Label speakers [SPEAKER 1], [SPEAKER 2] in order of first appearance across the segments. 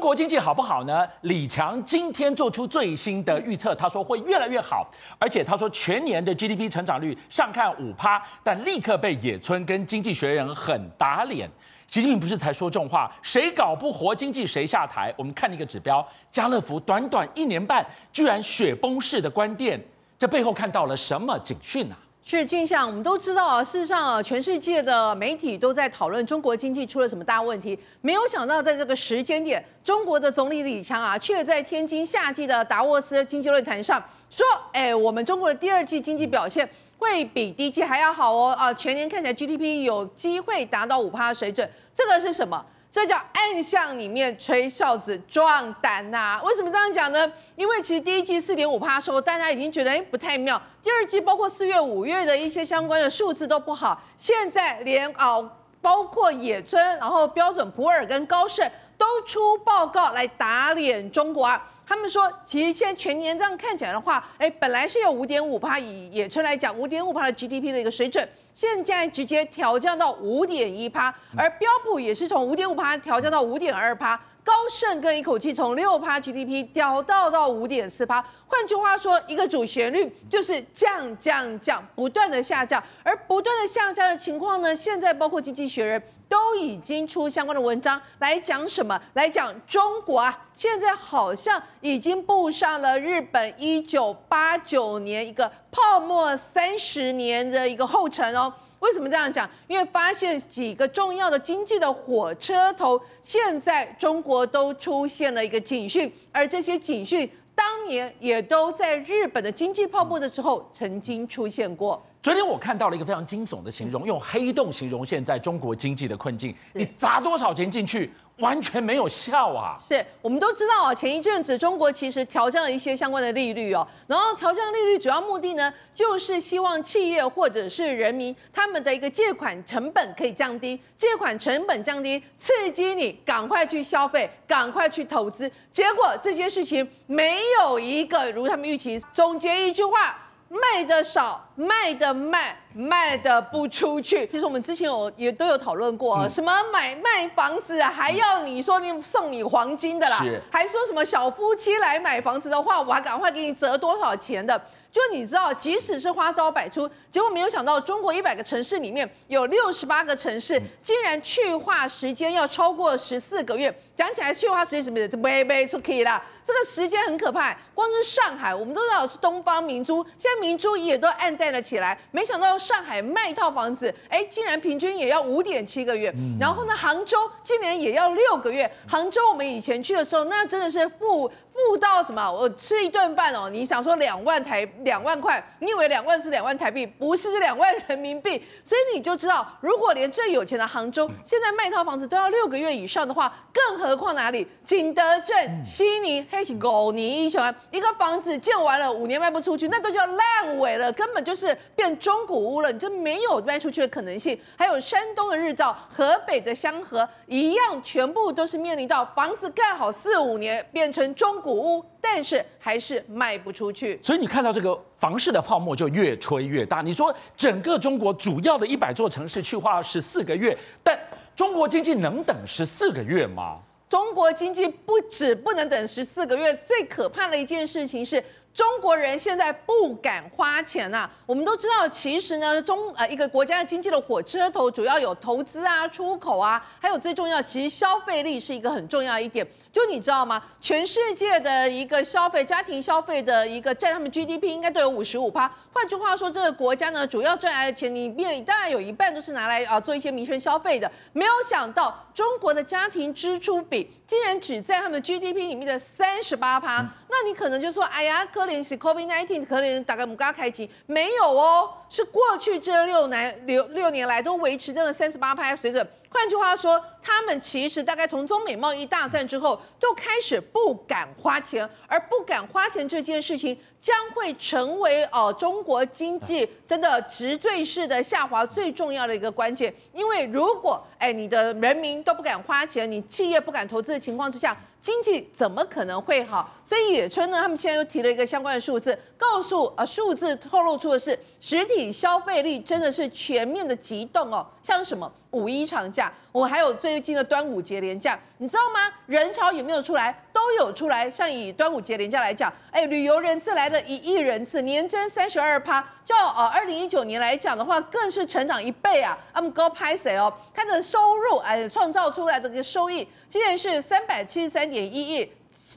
[SPEAKER 1] 中国经济好不好呢？李强今天做出最新的预测，他说会越来越好，而且他说全年的 GDP 成长率上看五趴，但立刻被野村跟经济学人狠打脸。习近平不是才说重话，谁搞不活经济谁下台。我们看一个指标，家乐福短短一年半居然雪崩式的关店，这背后看到了什么警讯啊？
[SPEAKER 2] 是俊相，我们都知道啊，事实上啊，全世界的媒体都在讨论中国经济出了什么大问题。没有想到，在这个时间点，中国的总理李强啊，却在天津夏季的达沃斯经济论坛上说：“哎，我们中国的第二季经济表现会比第一季还要好哦，啊，全年看起来 GDP 有机会达到五趴水准。”这个是什么？这叫暗巷里面吹哨子壮胆呐！为什么这样讲呢？因为其实第一季四点五趴的时候，大家已经觉得哎不太妙。第二季包括四月、五月的一些相关的数字都不好。现在连啊，包括野村，然后标准普尔跟高盛都出报告来打脸中国啊。他们说，其实现在全年这样看起来的话，哎，本来是有五点五趴，以野村来讲，五点五趴的 GDP 的一个水准。现在直接调降到五点一趴，而标普也是从五点五趴调降到五点二趴，高盛更一口气从六趴 GDP 调到到五点四趴。换句话说，一个主旋律就是降降降，不断的下降，而不断的下降的情况呢，现在包括经济学人。都已经出相关的文章来讲什么？来讲中国啊，现在好像已经步上了日本一九八九年一个泡沫三十年的一个后尘哦。为什么这样讲？因为发现几个重要的经济的火车头，现在中国都出现了一个警讯，而这些警讯当年也都在日本的经济泡沫的时候曾经出现过。
[SPEAKER 1] 昨天我看到了一个非常惊悚的形容，用黑洞形容现在中国经济的困境。你砸多少钱进去，完全没有效啊！
[SPEAKER 2] 是我们都知道啊，前一阵子中国其实调降了一些相关的利率哦，然后调降利率主要目的呢，就是希望企业或者是人民他们的一个借款成本可以降低，借款成本降低，刺激你赶快去消费，赶快去投资。结果这件事情没有一个如他们预期。总结一句话。卖的少，卖的慢，卖的不出去。其实我们之前有也都有讨论过，什么买卖房子还要你说你送你黄金的啦，还说什么小夫妻来买房子的话，我还赶快给你折多少钱的。就你知道，即使是花招百出，结果没有想到，中国一百个城市里面有六十八个城市竟然去化时间要超过十四个月。讲起来去化时间什么的，就微微就可以了。这个时间很可怕，光是上海，我们都知道是东方明珠，现在明珠也都暗淡了起来。没想到上海卖一套房子，哎，竟然平均也要五点七个月。然后呢，杭州今年也要六个月。杭州我们以前去的时候，那真的是富富到什么？我吃一顿饭哦，你想说两万台两万块，你以为两万是两万台币？不是，是两万人民币。所以你就知道，如果连最有钱的杭州现在卖一套房子都要六个月以上的话，更何况哪里？景德镇、悉尼。是狗你一球，一个房子建完了五年卖不出去，那都叫烂尾了，根本就是变中古屋了，你就没有卖出去的可能性。还有山东的日照、河北的香河一样，全部都是面临到房子盖好四五年变成中古屋，但是还是卖不出去。
[SPEAKER 1] 所以你看到这个房市的泡沫就越吹越大。你说整个中国主要的一百座城市去化十四个月，但中国经济能等十四个月吗？
[SPEAKER 2] 中国经济不止不能等十四个月，最可怕的一件事情是中国人现在不敢花钱呐、啊。我们都知道，其实呢，中呃一个国家的经济的火车头主要有投资啊、出口啊，还有最重要，其实消费力是一个很重要一点。就你知道吗？全世界的一个消费，家庭消费的一个占他们 GDP 应该都有五十五趴。换句话说，这个国家呢，主要赚来的钱里面，当然有一半都是拿来啊做一些民生消费的。没有想到，中国的家庭支出比竟然只在他们 GDP 里面的三十八趴。那你可能就说，哎呀，可能是 COVID-19，可能大概母嘎开机没有哦，是过去这六年六六年来都维持这个三十八趴水准。换句话说，他们其实大概从中美贸易大战之后，就开始不敢花钱，而不敢花钱这件事情，将会成为哦中国经济真的直坠式的下滑最重要的一个关键。因为如果哎你的人民都不敢花钱，你企业不敢投资的情况之下，经济怎么可能会好？所以野村呢，他们现在又提了一个相关的数字，告诉啊数字透露出的是，实体消费力真的是全面的急动哦，像什么五一长假，我还有最近的端午节连假，你知道吗？人潮有没有出来？都有出来。像以端午节连假来讲，哎，旅游人次来了一亿人次，年增三十二趴，较呃二零一九年来讲的话，更是成长一倍啊。他们高拍谁哦？它的收入哎，创造出来的这个收益，竟然是三百七十三点一亿。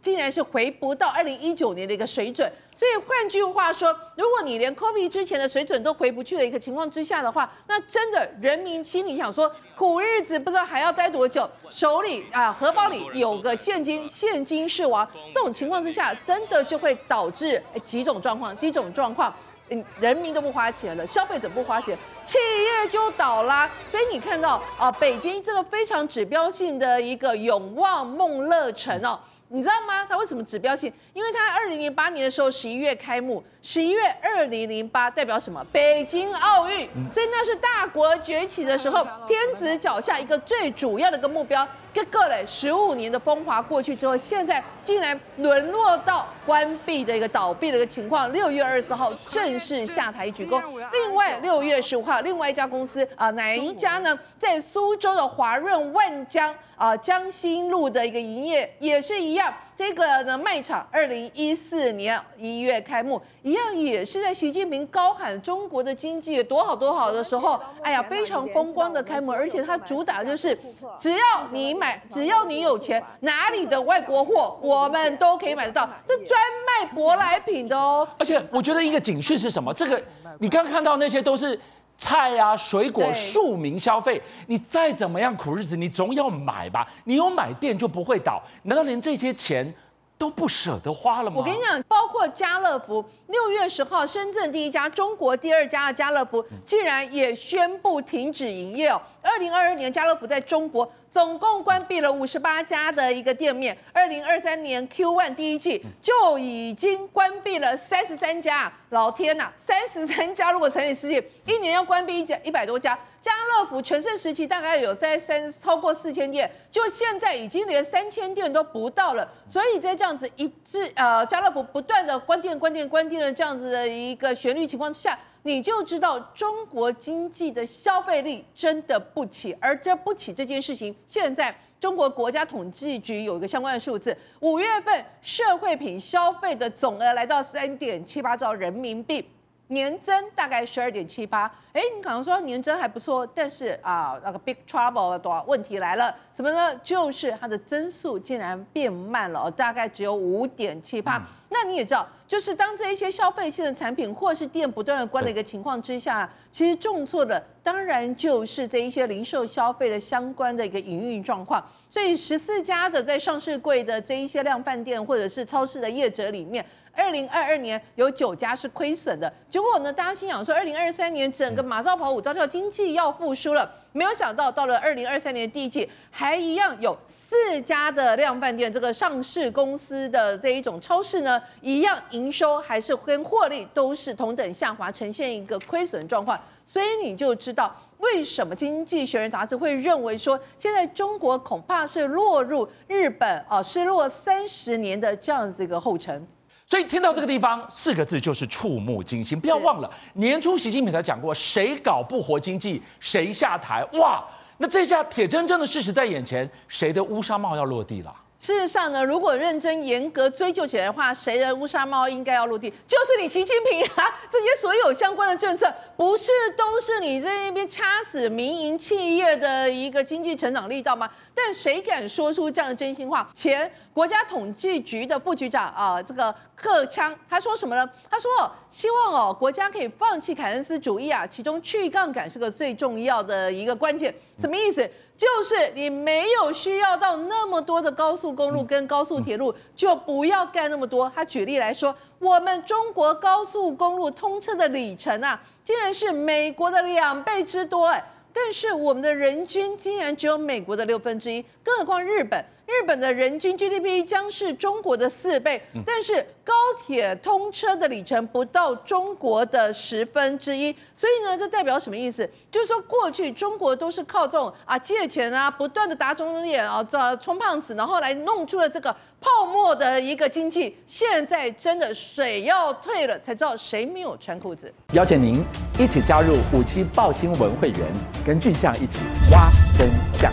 [SPEAKER 2] 竟然是回不到二零一九年的一个水准，所以换句话说，如果你连 COVID 之前的水准都回不去的一个情况之下的话，那真的人民心里想说苦日子不知道还要待多久，手里啊荷包里有个现金，现金是王，这种情况之下，真的就会导致几种状况，第一种状况，嗯，人民都不花钱了，消费者不花钱，企业就倒啦。所以你看到啊，北京这个非常指标性的一个永旺梦乐城哦。你知道吗？它为什么指标性？因为它二零零八年的时候十一月开幕，十一月二零零八代表什么？北京奥运，所以那是大国崛起的时候，天子脚下一个最主要的一个目标。这个嘞，十五年的风华过去之后，现在竟然沦落到关闭的一个倒闭的一个情况。六月二十四号正式下台鞠躬。另外，六月十五号，另外一家公司啊、呃，哪一家呢？在苏州的华润万江。啊，江心路的一个营业也是一样，这个呢卖场二零一四年一月开幕，一样也是在习近平高喊中国的经济多好多好的时候，哎呀，非常风光的开幕，而且它主打就是只要你买，只要你有钱，哪里的外国货我们都可以买得到，这专卖舶来品的哦。
[SPEAKER 1] 而且我觉得一个警讯是什么？这个你刚刚看到那些都是。菜啊，水果，庶民消费，你再怎么样苦日子，你总要买吧？你有买店就不会倒，难道连这些钱都不舍得花了吗？
[SPEAKER 2] 我跟你讲，包括家乐福，六月十号，深圳第一家、中国第二家的家乐福，竟然也宣布停止营业哦。二零二二年，家乐福在中国总共关闭了五十八家的一个店面。二零二三年 Q one 第一季就已经关闭了三十三家，老天呐，三十三家如果乘以十几，一年要关闭一家一百多家。家乐福全盛时期大概有在三超过四千店，就现在已经连三千店都不到了。所以在这样子一致呃，家乐福不断的关店、关店、关店的这样子的一个旋律情况之下。你就知道中国经济的消费力真的不起，而这不起这件事情，现在中国国家统计局有一个相关的数字，五月份社会品消费的总额来到三点七八兆人民币。年增大概十二点七八，哎，你可能说年增还不错，但是啊，那个 big trouble 的问题来了，什么呢？就是它的增速竟然变慢了，大概只有五点七八。那你也知道，就是当这一些消费性的产品或是店不断的关的一个情况之下，其实重挫的当然就是这一些零售消费的相关的一个营运状况。所以十四家的在上市柜的这一些量贩店或者是超市的业者里面。二零二二年有九家是亏损的，结果呢，大家心想说，二零二三年整个马照跑，五照跳，经济要复苏了，没有想到到了二零二三年第一季，还一样有四家的量贩店，这个上市公司的这一种超市呢，一样营收还是跟获利都是同等下滑，呈现一个亏损状况，所以你就知道为什么《经济学人》杂志会认为说，现在中国恐怕是落入日本啊失落三十年的这样子一个后尘。
[SPEAKER 1] 所以听到这个地方四个字就是触目惊心。不要忘了年初习近平才讲过，谁搞不活经济，谁下台。哇，那这下铁铮铮的事实在眼前，谁的乌纱帽要落地了？
[SPEAKER 2] 事实上呢，如果认真严格追究起来的话，谁的乌纱帽应该要落地，就是你习近平啊！这些所有相关的政策，不是都是你在那边掐死民营企业的一个经济成长力道吗？但谁敢说出这样的真心话？前国家统计局的副局长啊，这个贺强他说什么呢？他说希望哦，国家可以放弃凯恩斯主义啊，其中去杠杆是个最重要的一个关键。什么意思？就是你没有需要到那么多的高速公路跟高速铁路，就不要盖那么多。他举例来说，我们中国高速公路通车的里程啊，竟然是美国的两倍之多哎，但是我们的人均竟然只有美国的六分之一，更何况日本。日本的人均 GDP 将是中国的四倍，但是高铁通车的里程不到中国的十分之一，所以呢，这代表什么意思？就是说过去中国都是靠这种啊借钱啊，不断的打肿脸啊，这充胖子，然后来弄出了这个泡沫的一个经济。现在真的水要退了，才知道谁没有穿裤子。
[SPEAKER 1] 邀请您一起加入五七报新闻会员，跟俊相一起挖真相。